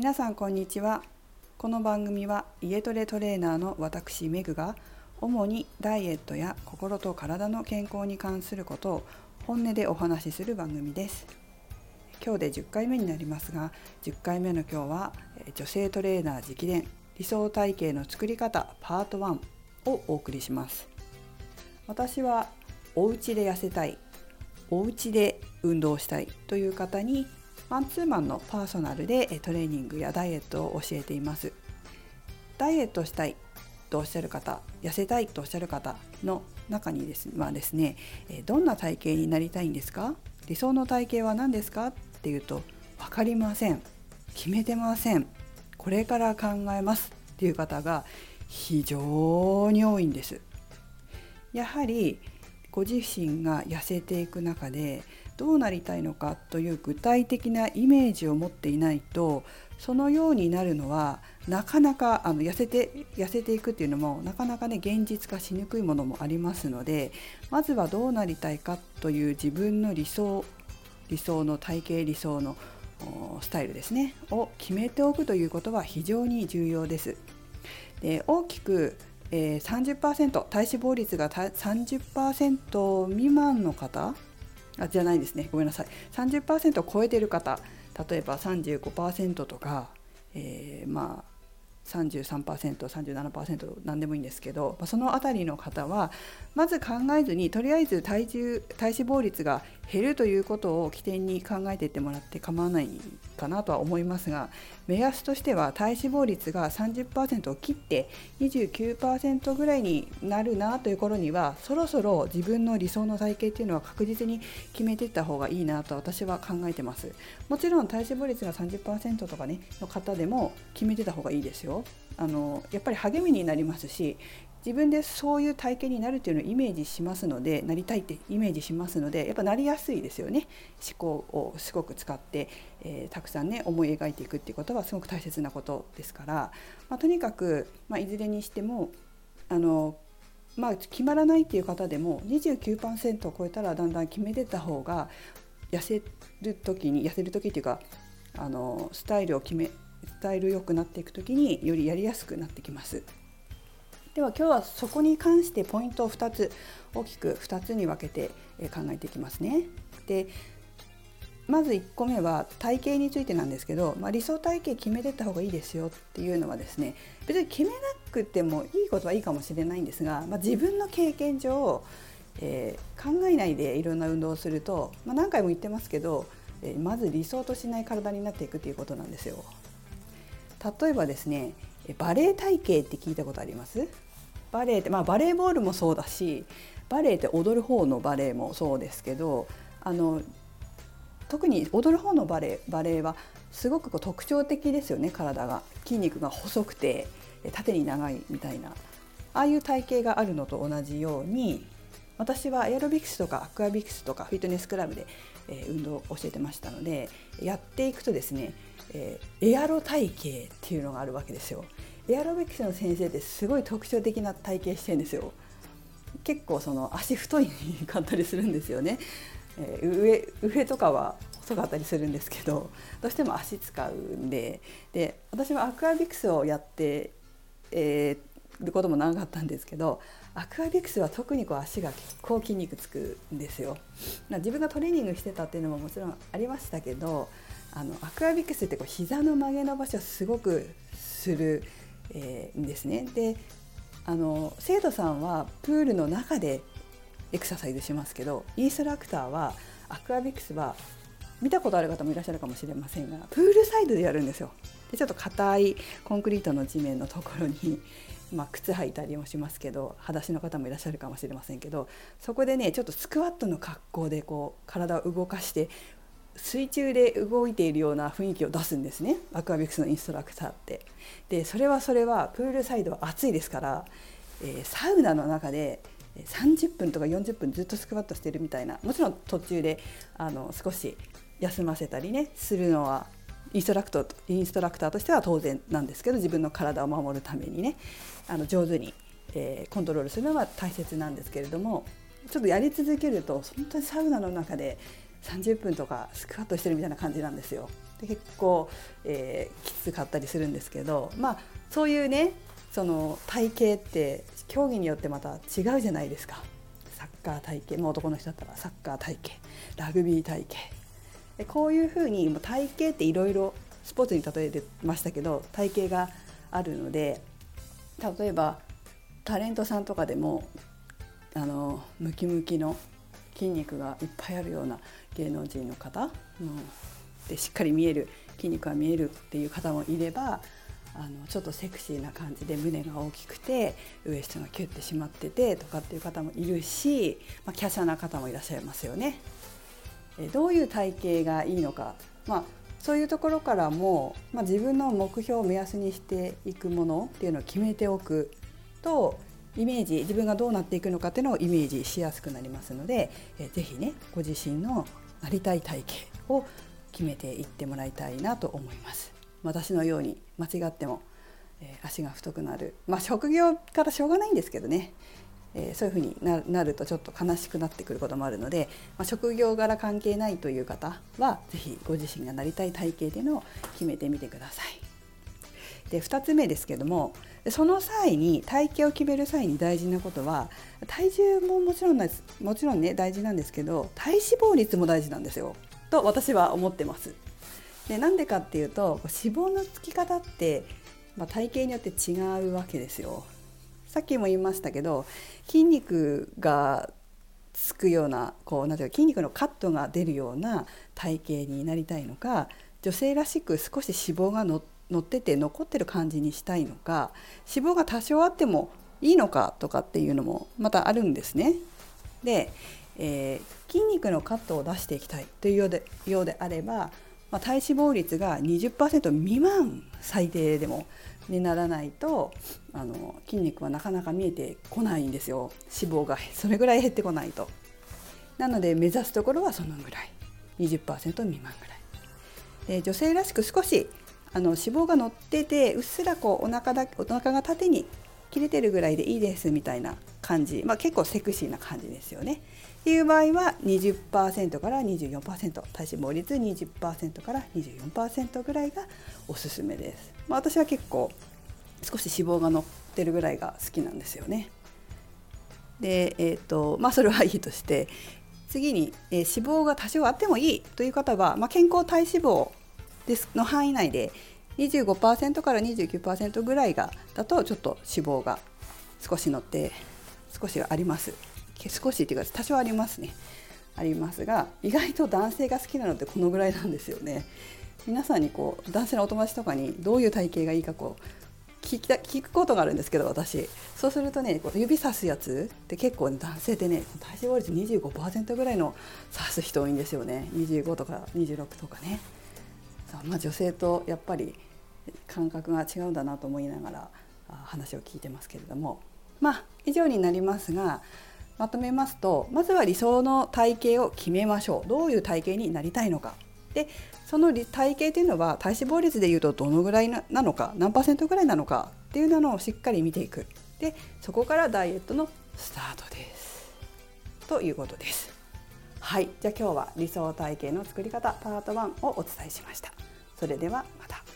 皆さんこんにちは。この番組は家トレトレーナーの私メグが主にダイエットや心と体の健康に関することを本音でお話しする番組です。今日で10回目になりますが10回目の今日は女性トレーナー直伝理想体型の作り方パート1をお送りします。私はお家で痩せたいお家で運動したいという方にマンツーマンのパーソナルでトレーニングやダイエットを教えています。ダイエットしたいとおっしゃる方痩せたいとおっしゃる方の中にですはですねどんな体型になりたいんですか？理想の体型は何ですか？っていうと分かりません。決めてません。これから考えます。っていう方が非常に多いんです。やはりご自身が痩せていく中でどうなりたいのかという具体的なイメージを持っていないとそのようになるのはなかなかあの痩せて痩せていくっていうのもなかなかね現実化しにくいものもありますのでまずはどうなりたいかという自分の理想理想の体型理想のスタイルですねを決めておくということは非常に重要です。で大きくえー、30%体脂肪率が30%未満の方あじゃないですね。ごめんなさい。30%を超えてる方例えば35%とか、えー、まあ 33%37% 何でもいいんですけどその辺りの方はまず考えずにとりあえず体重体脂肪率が減るということを起点に考えていってもらって構わないかなとは思いますが目安としては体脂肪率が30%を切って29%ぐらいになるなという頃にはそろそろ自分の理想の体型っていうのは確実に決めていった方がいいなと私は考えてます。もちろん体脂肪率が30%とかねの方でも決めてた方がいいですよ。あのやっぱり励みになりますし自分でそういう体型になるっていうのをイメージしますのでなりたいってイメージしますのでやっぱなりやすいですよね思考をすごく使って、えー、たくさんね思い描いていくっていうことはすごく大切なことですから、まあ、とにかく、まあ、いずれにしてもあのまあ、決まらないっていう方でも29%を超えたらだんだん決めてた方が痩せる時に痩せる時っていうかあのスタイルを決めスタイル良くなっていく時によりやりやすくなってきます。では今日はそこに関してポイントを2つ大きく2つに分けて考えていきますね。でまず1個目は体型についてなんですけど、まあ、理想体型決めてった方がいいですよっていうのはですね別に決めなくてもいいことはいいかもしれないんですが、まあ、自分の経験上、えー、考えないでいろんな運動をすると、まあ、何回も言ってますけど、えー、まず理想としない体になっていくっていうことなんですよ。例えばですねバレエ体型って聞いたことあります？バレエって、まあ、バレーボールもそうだしバレエって踊る方のバレエもそうですけどあの特に踊る方のバレエバレエはすごくこう特徴的ですよね体が。筋肉が細くて縦に長いみたいな。ああいう体型があるのと同じように私はエアロビクスとかアクアビクスとかフィットネスクラブで、え運動を教えてましたのでやっていくとですね、えエアロ体型っていうのがあるわけですよ。エアロビクスの先生ってすごい特徴的な体型してるんですよ。結構その足太いかったりするんですよね。えー、上上とかは細かったりするんですけどどうしても足使うんでで私はアクアビクスをやって、えー、ることも長かったんですけどアクアビクスは特にこう足が結構筋肉つくんですよ。自分がトレーニングしてたっていうのももちろんありましたけどあのアクアビクスってこう膝の曲げ伸ばしをすごくするえー、ですね。であの生徒さんはプールの中でエクササイズしますけどインストラクターはアクアビクスは見たことある方もいらっしゃるかもしれませんがプールサイドでやるんですよ。でちょっと硬いコンクリートの地面のところに、まあ、靴履いたりもしますけど裸足の方もいらっしゃるかもしれませんけどそこでねちょっとスクワットの格好でこう体を動かして水中で動いているような雰囲気を出すんですねアクアビクスのインストラクターって。でそれはそれはプールサイドは暑いですから、えー、サウナの中で30分とか40分ずっとスクワットしてるみたいなもちろん途中であの少し休ませたりねするのはインストラクトインストラクターとしては当然なんですけど自分の体を守るためにねあの上手に、えー、コントロールするのは大切なんですけれどもちょっとやり続けると本当にサウナの中で30分とかスクワットしてるみたいな感じなんですよ。で結構、えー、きつかったりするんですけどまあそういうねその体型って競技によってまた違うじゃないですかサッカー体型、まあ、男の人だったらサッカー体型ラグビー体型でこういうふうに体型っていろいろスポーツに例えてましたけど体型があるので例えばタレントさんとかでもあのムキムキの筋肉がいっぱいあるような芸能人の方、うん、でしっかり見える筋肉が見えるっていう方もいればあのちょっとセクシーな感じで胸が大きくてウエストがキュッてしまっててとかっていう方もいるし、まあ、華奢な方もいらっしゃいますよね。えどういう体型がいいのか、まあ、そういうところからも、まあ、自分の目標を目安にしていくものっていうのを決めておくとイメージ自分がどうなっていくのかっていうのをイメージしやすくなりますので、えー、ぜひねご自身のなりたい体型を決めていってもらいたいなと思います。私のように間違っても、えー、足が太くなるまあ職業からしょうがないんですけどね、えー、そういうふうになるとちょっと悲しくなってくることもあるので、まあ、職業柄関係ないという方は是非ご自身がなりたい体型でのを決めてみてください。で2つ目ですけどもその際に体型を決める際に大事なことは体重ももちろんですもちろんね大事なんですけど体脂肪率も大事なんですよと私は思ってます。でなんでかっていうと脂肪のつき方って、まあ、体型によって違うわけですよ。さっきも言いましたけど筋肉がつくようなこうなんていうか筋肉のカットが出るような体型になりたいのか女性らしく少し脂肪が乗って乗ってて残ってる感じにしたいのか脂肪が多少あってもいいのかとかっていうのもまたあるんですね。で、えー、筋肉のカットを出していきたいというようでようであれば、まあ、体脂肪率が20%未満最低でもにならないとあの筋肉はなかなか見えてこないんですよ脂肪が それぐらい減ってこないと。なので目指すところはそのぐらい20%未満ぐらい。女性らしく少しあの脂肪が乗っててうっすらこうお腹だお腹が縦に切れてるぐらいでいいですみたいな感じ、まあ、結構セクシーな感じですよね。っていう場合は20%から24%体脂肪率20%から24%ぐらいがおすすめです。まあ、私は結構少し脂肪が乗ってるぐらいが好きなんですよね。で、えーとまあ、それはいいとして次に、えー、脂肪が多少あってもいいという方は、まあ、健康体脂肪です。の範囲内で25%から29%ぐらいがだとちょっと脂肪が少し乗って少しあります。少しっていうか多少ありますね。ありますが意外と男性が好きなのってこのぐらいなんですよね。皆さんにこう男性のお友達とかにどういう体型がいいかこう聞きた聞くことがあるんですけど私。そうするとねこう指さすやつって結構、ね、男性ってね体脂肪率25%ぐらいの指す人多いんですよね。25とか26とかね。まあ、女性とやっぱり感覚が違うんだなと思いながら話を聞いてますけれども。まあ以上になりますがまとめますとまずは理想の体型を決めましょう。どういう体型になりたいのか。でその体型というのは体脂肪率でいうとどのぐらいなのか何パーセントぐらいなのかっていうのをしっかり見ていく。でそこからダイエットのスタートです。ということです。はい。じゃあ今日は理想体型の作り方パート1をお伝えしました。それではまた。